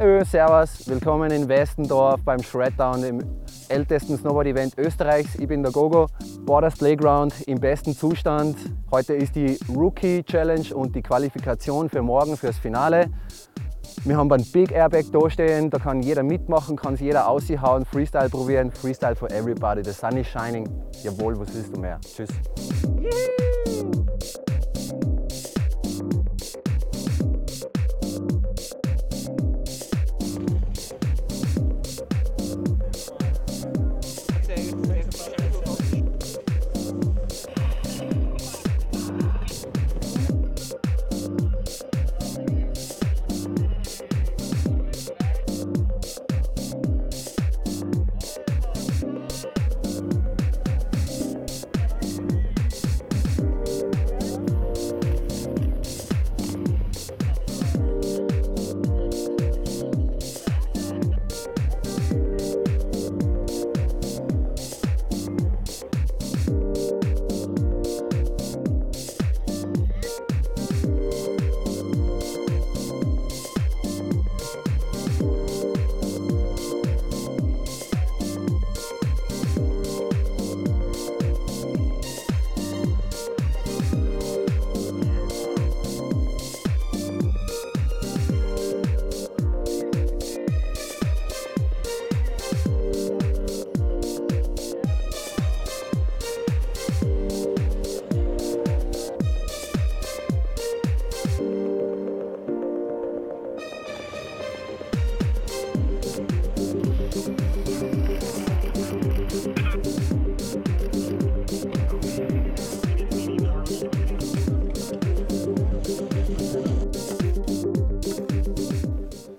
Ö, servus, willkommen in Westendorf beim Shreddown, dem ältesten Snowboard-Event Österreichs. Ich bin der Gogo, Borders Playground im besten Zustand. Heute ist die Rookie Challenge und die Qualifikation für morgen fürs Finale. Wir haben einen Big Airbag da stehen, da kann jeder mitmachen, kann sich jeder aushauen, Freestyle probieren, Freestyle for everybody. The sun is shining. Jawohl, was willst du mehr? Tschüss.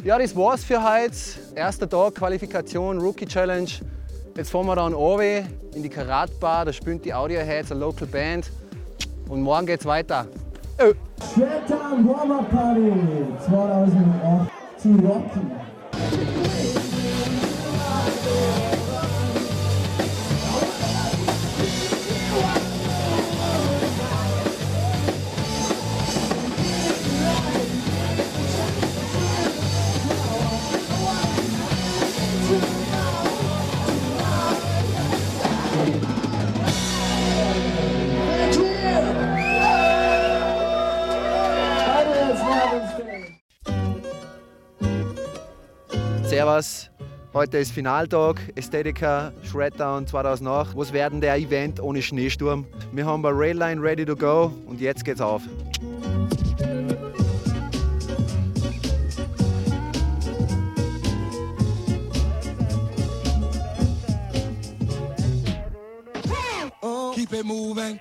Ja, das war's für heute. Erster Tag, Qualifikation, Rookie Challenge. Jetzt fahren wir dann runter in die Karatbar, da spielt die Audioheads, eine Local Band. Und morgen geht's weiter. Oh. Shreddown Warm-Up Party 2008 zu Rocky. Servus, heute ist Finaltag, Ästhetica Shreddown 2008. Was werden der Event ohne Schneesturm? Wir haben eine Railline ready to go und jetzt geht's auf. Keep it moving.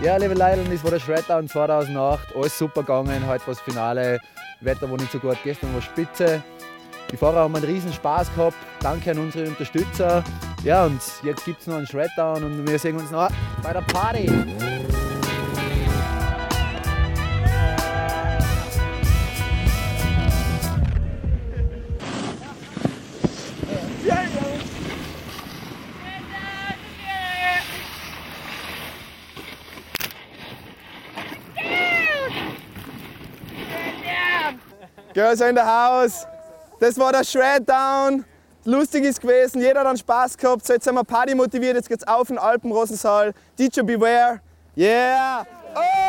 Ja, liebe Leute, das war der Shreddown 2008. Alles super gegangen. Heute war das Finale. Wetter war nicht so gut, gestern war spitze. Die Fahrer haben einen riesen Spaß gehabt. Danke an unsere Unterstützer. Ja, und jetzt gibt es noch einen Shreddown und wir sehen uns noch bei der Party. Girls are in the house. Das war der Shreddown. Lustig ist gewesen, jeder hat einen Spaß gehabt. So, jetzt sind wir Party motiviert, jetzt geht's auf den Alpenrosensaal. DJ Beware. Yeah! Oh! oh!